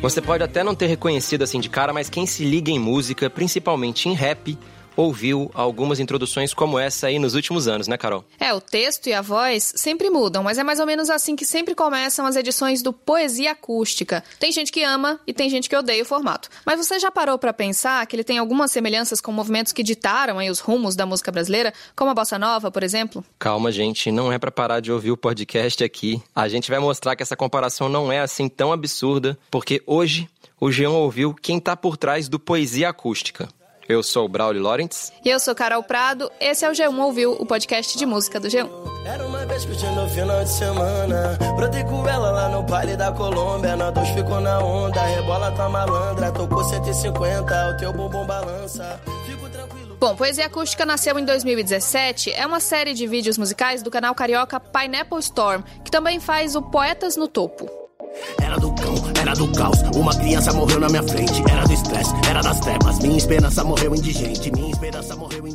Você pode até não ter reconhecido assim de cara, mas quem se liga em música, principalmente em rap, ouviu algumas introduções como essa aí nos últimos anos, né, Carol? É, o texto e a voz sempre mudam, mas é mais ou menos assim que sempre começam as edições do Poesia Acústica. Tem gente que ama e tem gente que odeia o formato. Mas você já parou para pensar que ele tem algumas semelhanças com movimentos que ditaram aí os rumos da música brasileira, como a bossa nova, por exemplo? Calma, gente, não é para parar de ouvir o podcast aqui. A gente vai mostrar que essa comparação não é assim tão absurda, porque hoje o Jean ouviu quem tá por trás do Poesia Acústica. Eu sou o Braulio Lawrence. E eu sou Carol Prado. Esse é o G1 Ouviu, o podcast de música do G1. Era uma vez curtindo o final de semana. Brotei com ela lá no baile da Colômbia. Nós dois ficou na onda. Rebola tá malandra. Tocou 150, o teu bumbum balança. Fico tranquilo. Bom, Poesia Acústica nasceu em 2017. É uma série de vídeos musicais do canal carioca Pineapple Storm, que também faz o Poetas no Topo. Era do cão, era do caos. Uma criança morreu na minha frente. Era do estresse, era das trevas. Minha esperança morreu indigente. Minha esperança morreu indigente.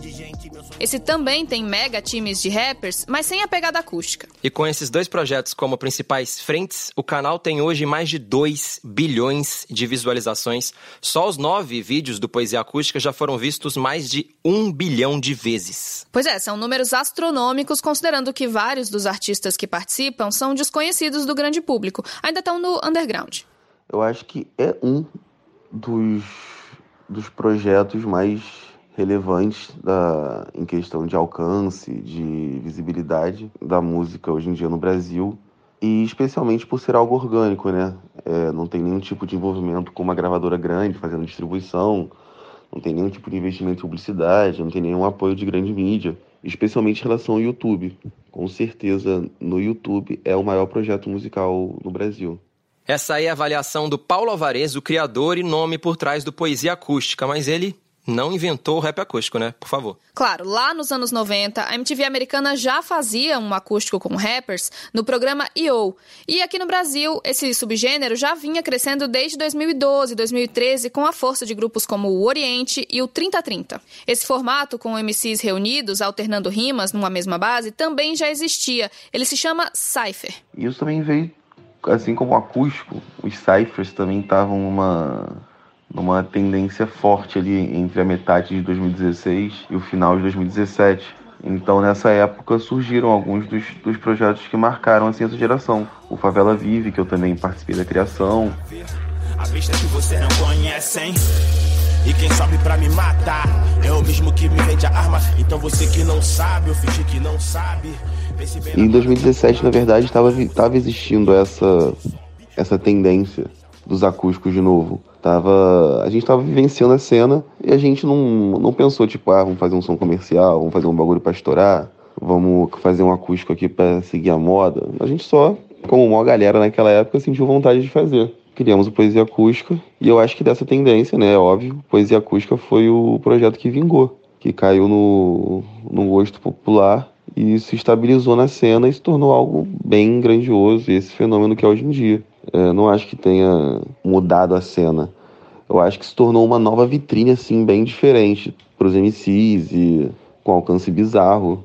Esse também tem mega times de rappers, mas sem a pegada acústica. E com esses dois projetos como principais frentes, o canal tem hoje mais de 2 bilhões de visualizações. Só os nove vídeos do Poesia Acústica já foram vistos mais de um bilhão de vezes. Pois é, são números astronômicos, considerando que vários dos artistas que participam são desconhecidos do grande público. Ainda estão no underground. Eu acho que é um dos, dos projetos mais relevantes da, em questão de alcance, de visibilidade da música hoje em dia no Brasil. E especialmente por ser algo orgânico, né? É, não tem nenhum tipo de envolvimento com uma gravadora grande fazendo distribuição, não tem nenhum tipo de investimento em publicidade, não tem nenhum apoio de grande mídia, especialmente em relação ao YouTube. Com certeza, no YouTube é o maior projeto musical no Brasil. Essa aí é a avaliação do Paulo Alvarez, o criador e nome por trás do Poesia Acústica, mas ele não inventou o rap acústico, né? Por favor. Claro, lá nos anos 90, a MTV americana já fazia um acústico com rappers no programa E.O. E aqui no Brasil, esse subgênero já vinha crescendo desde 2012, 2013, com a força de grupos como o Oriente e o 3030. Esse formato, com MCs reunidos, alternando rimas numa mesma base, também já existia. Ele se chama Cypher. Isso também veio, assim como o acústico, os ciphers também estavam numa numa tendência forte ali entre a metade de 2016 e o final de 2017. Então, nessa época, surgiram alguns dos, dos projetos que marcaram assim, essa geração. O Favela Vive, que eu também participei da criação. A pista que você não conhece, hein? E quem sobe pra me matar é o mesmo que me vende a arma. Então você que não sabe, eu fingi que não sabe. Em 2017, na verdade, estava existindo essa, essa tendência dos acústicos de novo. Tava, a gente tava vivenciando a cena e a gente não, não pensou, tipo, ah, vamos fazer um som comercial, vamos fazer um bagulho pra estourar, vamos fazer um acústico aqui pra seguir a moda. A gente só, como uma galera naquela época, sentiu vontade de fazer. Criamos o Poesia Acústica e eu acho que dessa tendência, né, é óbvio, Poesia Acústica foi o projeto que vingou, que caiu no, no gosto popular e se estabilizou na cena e se tornou algo bem grandioso, esse fenômeno que é hoje em dia. É, não acho que tenha mudado a cena. Eu acho que se tornou uma nova vitrine, assim, bem diferente para os MCs e com alcance bizarro.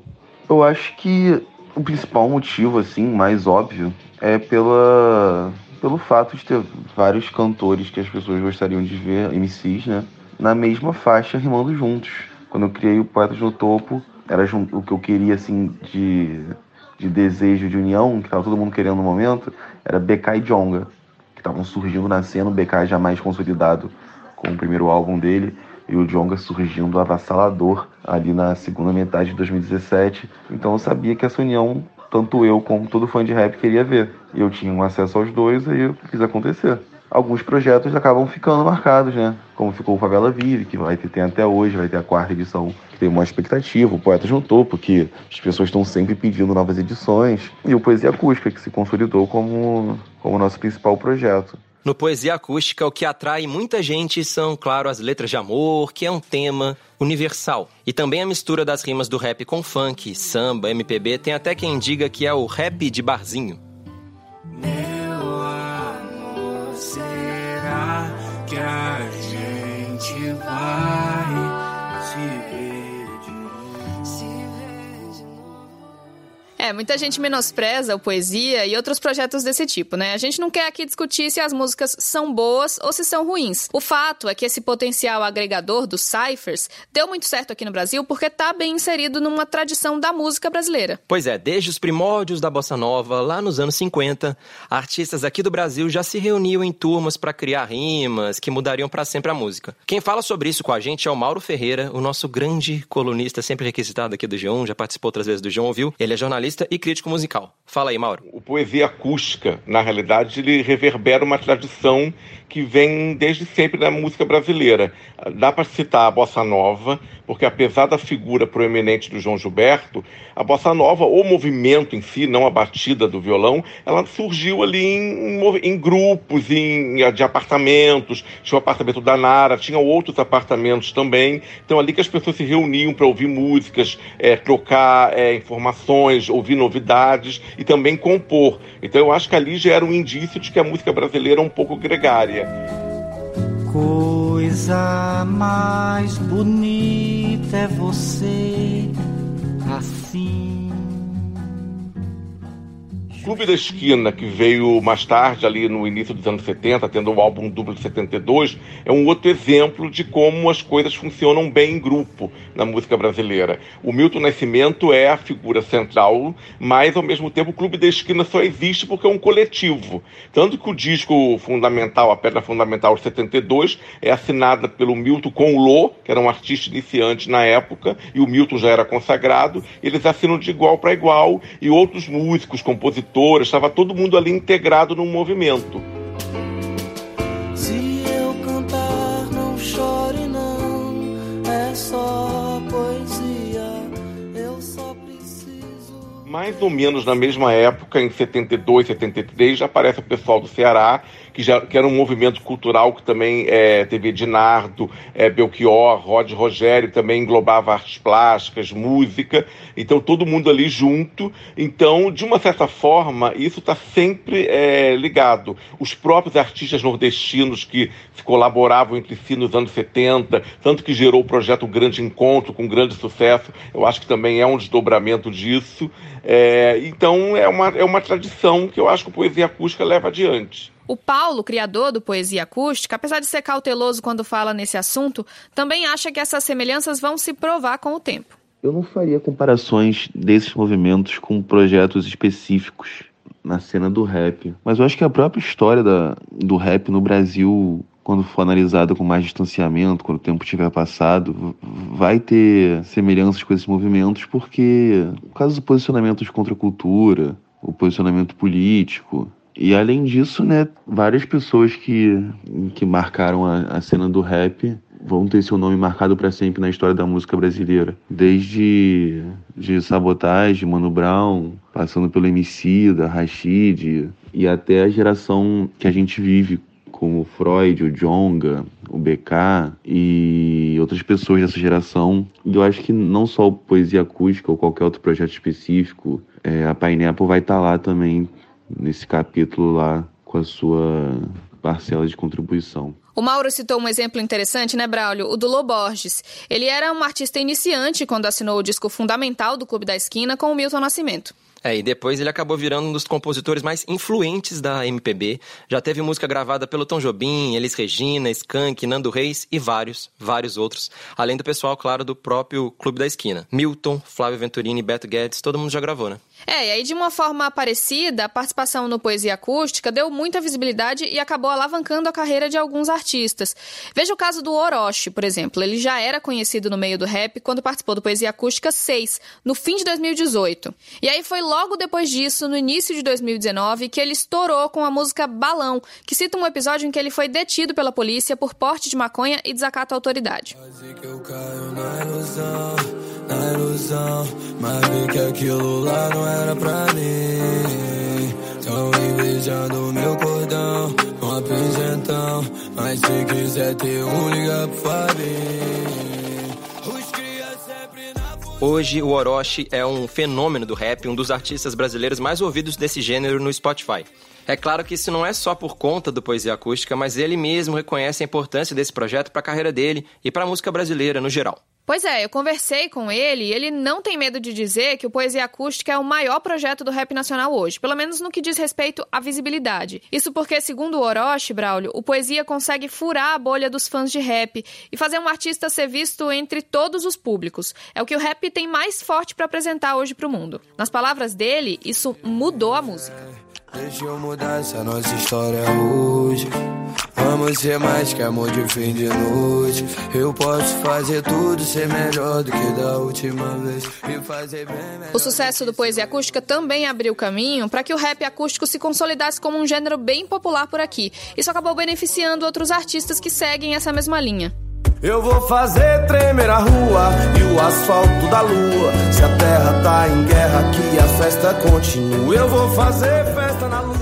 Eu acho que o principal motivo, assim, mais óbvio, é pela, pelo fato de ter vários cantores que as pessoas gostariam de ver, MCs, né, na mesma faixa rimando juntos. Quando eu criei o Poetas no Topo, era o que eu queria, assim, de, de desejo de união, que tava todo mundo querendo no momento, era BK e Jonga, que estavam surgindo na cena, o BK já mais consolidado com o primeiro álbum dele, e o Jonga surgindo avassalador ali na segunda metade de 2017. Então eu sabia que essa união, tanto eu como todo fã de rap queria ver. E eu tinha um acesso aos dois, aí eu fiz acontecer. Alguns projetos acabam ficando marcados, né? Como ficou o Favela Vive, que vai ter tem até hoje, vai ter a quarta edição, tem uma expectativa, o Poetas no Topo, que as pessoas estão sempre pedindo novas edições, e o Poesia Acústica, que se consolidou como, como nosso principal projeto. No Poesia Acústica, o que atrai muita gente são, claro, as letras de amor, que é um tema universal. E também a mistura das rimas do rap com funk, samba, MPB, tem até quem diga que é o rap de barzinho. É, muita gente menospreza o poesia e outros projetos desse tipo, né? A gente não quer aqui discutir se as músicas são boas ou se são ruins. O fato é que esse potencial agregador dos ciphers deu muito certo aqui no Brasil porque está bem inserido numa tradição da música brasileira. Pois é, desde os primórdios da bossa nova, lá nos anos 50, artistas aqui do Brasil já se reuniam em turmas para criar rimas que mudariam para sempre a música. Quem fala sobre isso com a gente é o Mauro Ferreira, o nosso grande colunista sempre requisitado aqui do G1, já participou outras vezes do G1, ouviu? Ele é jornalista e crítico musical. Fala aí, Mauro. O poesia acústica, na realidade, ele reverbera uma tradição que vem desde sempre na música brasileira. Dá para citar a bossa nova, porque apesar da figura proeminente do João Gilberto, a bossa nova, o movimento em si, não a batida do violão, ela surgiu ali em, em grupos, em, de apartamentos. Tinha o apartamento da Nara, tinha outros apartamentos também. Então ali que as pessoas se reuniam para ouvir músicas, é, trocar é, informações, ouvir novidades e também compor. Então eu acho que ali já era um indício de que a música brasileira é um pouco gregária. Coisa mais bonita é você assim. Clube da Esquina, que veio mais tarde, ali no início dos anos 70, tendo o álbum duplo de 72, é um outro exemplo de como as coisas funcionam bem em grupo na música brasileira. O Milton Nascimento é a figura central, mas ao mesmo tempo o Clube da Esquina só existe porque é um coletivo. Tanto que o disco fundamental, a pedra fundamental de 72, é assinada pelo Milton com o Lô, que era um artista iniciante na época, e o Milton já era consagrado, eles assinam de igual para igual, e outros músicos, compositores, estava todo mundo ali integrado num movimento. Se eu cantar, não chore não, é só poesia, eu só preciso. Mais ou menos na mesma época, em 72, 73, já aparece o pessoal do Ceará, que, já, que era um movimento cultural que também é, teve Ednardo, é, Belchior, Rod Rogério, também englobava artes plásticas, música, então todo mundo ali junto. Então, de uma certa forma, isso está sempre é, ligado. Os próprios artistas nordestinos que se colaboravam entre si nos anos 70, tanto que gerou o projeto Grande Encontro, com grande sucesso, eu acho que também é um desdobramento disso. É, então, é uma, é uma tradição que eu acho que a poesia acústica leva adiante. O Paulo, criador do Poesia Acústica, apesar de ser cauteloso quando fala nesse assunto, também acha que essas semelhanças vão se provar com o tempo. Eu não faria comparações desses movimentos com projetos específicos na cena do rap, mas eu acho que a própria história da, do rap no Brasil, quando for analisada com mais distanciamento, quando o tempo tiver passado, vai ter semelhanças com esses movimentos, porque por causa dos posicionamentos contra a cultura, o posicionamento político, e além disso, né, várias pessoas que, que marcaram a, a cena do rap vão ter seu nome marcado para sempre na história da música brasileira. Desde de Sabotagem, Mano Brown, passando pelo MC, da Rashid, e até a geração que a gente vive, como o Freud, o Jonga, o BK e outras pessoas dessa geração. E eu acho que não só o Poesia Acústica ou qualquer outro projeto específico, é, a Pineapple vai estar tá lá também nesse capítulo lá com a sua parcela de contribuição. O Mauro citou um exemplo interessante, né, Braulio? O do Lô Borges. Ele era um artista iniciante quando assinou o disco fundamental do Clube da Esquina com o Milton Nascimento. É, e depois ele acabou virando um dos compositores mais influentes da MPB. Já teve música gravada pelo Tom Jobim, Elis Regina, Skank, Nando Reis e vários, vários outros. Além do pessoal, claro, do próprio Clube da Esquina. Milton, Flávio Venturini, Beto Guedes, todo mundo já gravou, né? É, e aí de uma forma parecida, a participação no Poesia Acústica deu muita visibilidade e acabou alavancando a carreira de alguns artistas. Veja o caso do Orochi, por exemplo. Ele já era conhecido no meio do rap quando participou do Poesia Acústica 6, no fim de 2018. E aí foi logo depois disso, no início de 2019, que ele estourou com a música Balão, que cita um episódio em que ele foi detido pela polícia por porte de maconha e desacato à autoridade. Meu cordão. Mas se quiser ter um, liga pro Fabinho. Hoje, o Orochi é um fenômeno do rap, um dos artistas brasileiros mais ouvidos desse gênero no Spotify. É claro que isso não é só por conta do Poesia Acústica, mas ele mesmo reconhece a importância desse projeto para a carreira dele e para a música brasileira no geral. Pois é, eu conversei com ele e ele não tem medo de dizer que o Poesia Acústica é o maior projeto do rap nacional hoje, pelo menos no que diz respeito à visibilidade. Isso porque, segundo o Orochi, Braulio, o Poesia consegue furar a bolha dos fãs de rap e fazer um artista ser visto entre todos os públicos. É o que o rap tem mais forte para apresentar hoje para o mundo. Nas palavras dele, isso mudou a música. Deixa eu mudar essa nossa história hoje. Vamos ser mais que amor de fim de noite. Eu posso fazer tudo ser melhor do que da última vez. E fazer bem. O sucesso do Poesia Acústica também abriu caminho para que o rap acústico se consolidasse como um gênero bem popular por aqui. Isso acabou beneficiando outros artistas que seguem essa mesma linha. Eu vou fazer tremer a rua e o asfalto da lua. Se a terra tá em guerra, que a festa continua. Eu vou fazer festa na lua.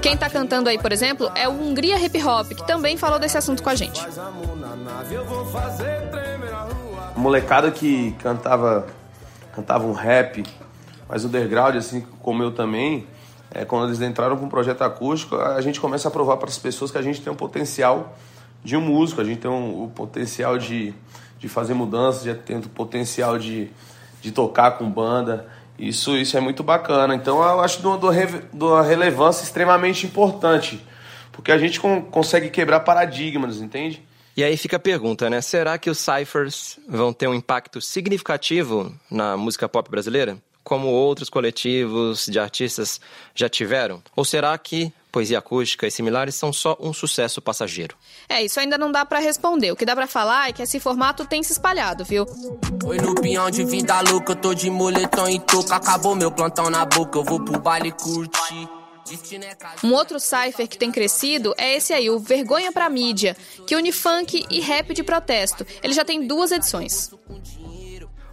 Quem tá cantando aí, por exemplo, é o Hungria Hip Hop, que também falou desse assunto com a gente. A molecada que cantava cantava um rap mais underground assim como eu também é, quando eles entraram com o projeto acústico a gente começa a provar para as pessoas que a gente tem um potencial de um músico a gente tem um, o potencial de, de fazer mudanças de tem o potencial de, de tocar com banda isso isso é muito bacana então eu acho de uma, de uma relevância extremamente importante porque a gente con- consegue quebrar paradigmas entende E aí fica a pergunta, né? Será que os ciphers vão ter um impacto significativo na música pop brasileira? Como outros coletivos de artistas já tiveram? Ou será que poesia acústica e similares são só um sucesso passageiro? É, isso ainda não dá pra responder. O que dá pra falar é que esse formato tem se espalhado, viu? Oi no pinhão de vida louca, eu tô de moletom e touca. Acabou meu plantão na boca, eu vou pro baile curtir. Um outro cipher que tem crescido é esse aí, o Vergonha pra Mídia, que une funk e rap de protesto. Ele já tem duas edições.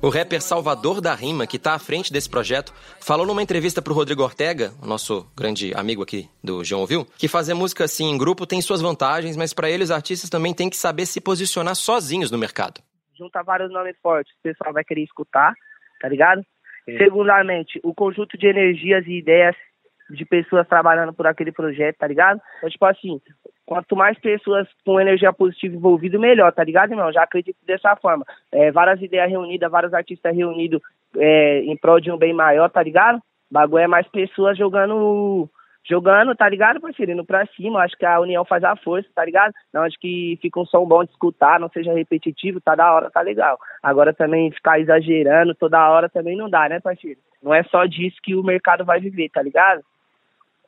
O rapper Salvador da Rima, que está à frente desse projeto, falou numa entrevista para o Rodrigo Ortega, o nosso grande amigo aqui do João Ouviu, que fazer música assim em grupo tem suas vantagens, mas para ele os artistas também têm que saber se posicionar sozinhos no mercado. junta vários nomes fortes, o pessoal vai querer escutar, tá ligado? Segundamente, o conjunto de energias e ideias de pessoas trabalhando por aquele projeto, tá ligado? Então, tipo assim, quanto mais pessoas com energia positiva envolvidas, melhor, tá ligado, irmão? Já acredito dessa forma. É, várias ideias reunidas, vários artistas reunidos é, em prol de um bem maior, tá ligado? Bagulho é mais pessoas jogando jogando, tá ligado, parceiro? Indo pra cima, acho que a união faz a força, tá ligado? Não, acho que fica um som bom de escutar, não seja repetitivo, tá da hora, tá legal. Agora também ficar exagerando toda hora também não dá, né, parceiro? Não é só disso que o mercado vai viver, tá ligado?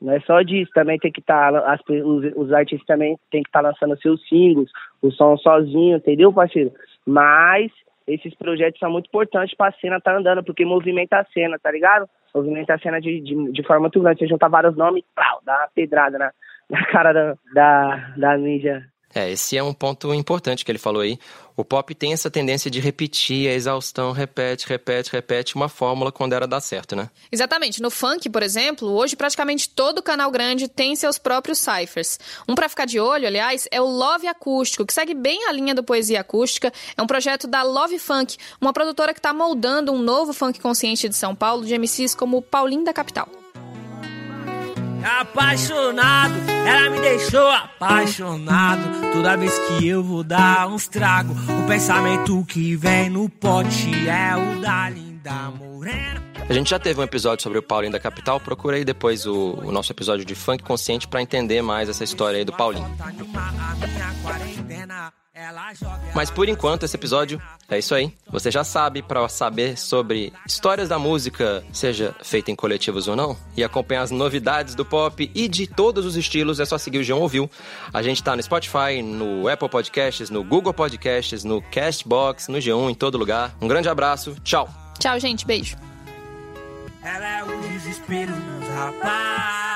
Não é só disso, também tem que estar, os, os artistas também tem que estar lançando seus singles, o som sozinho, entendeu, parceiro? Mas esses projetos são muito importantes pra cena tá andando, porque movimenta a cena, tá ligado? Movimenta a cena de, de, de forma muito grande. Você junta vários nomes, pau, dá uma pedrada na, na cara da, da, da mídia. É, esse é um ponto importante que ele falou aí. O pop tem essa tendência de repetir a exaustão, repete, repete, repete uma fórmula quando era dar certo, né? Exatamente. No funk, por exemplo, hoje praticamente todo canal grande tem seus próprios ciphers. Um pra ficar de olho, aliás, é o Love Acústico, que segue bem a linha do Poesia Acústica. É um projeto da Love Funk, uma produtora que está moldando um novo funk consciente de São Paulo, de MCs como Paulinho da Capital. Apaixonado, ela me deixou apaixonado. Toda vez que eu vou dar uns trago, o pensamento que vem no pote é o da linda morena. A gente já teve um episódio sobre o Paulinho da Capital, procurei depois o, o nosso episódio de funk consciente para entender mais essa história aí do Paulinho. Mas por enquanto esse episódio é isso aí. Você já sabe para saber sobre histórias da música, seja feita em coletivos ou não, e acompanhar as novidades do pop e de todos os estilos, é só seguir o João Ouviu. A gente tá no Spotify, no Apple Podcasts, no Google Podcasts, no Castbox, no G1, em todo lugar. Um grande abraço, tchau. Tchau, gente. Beijo. Ela é o desespero dos rapazes.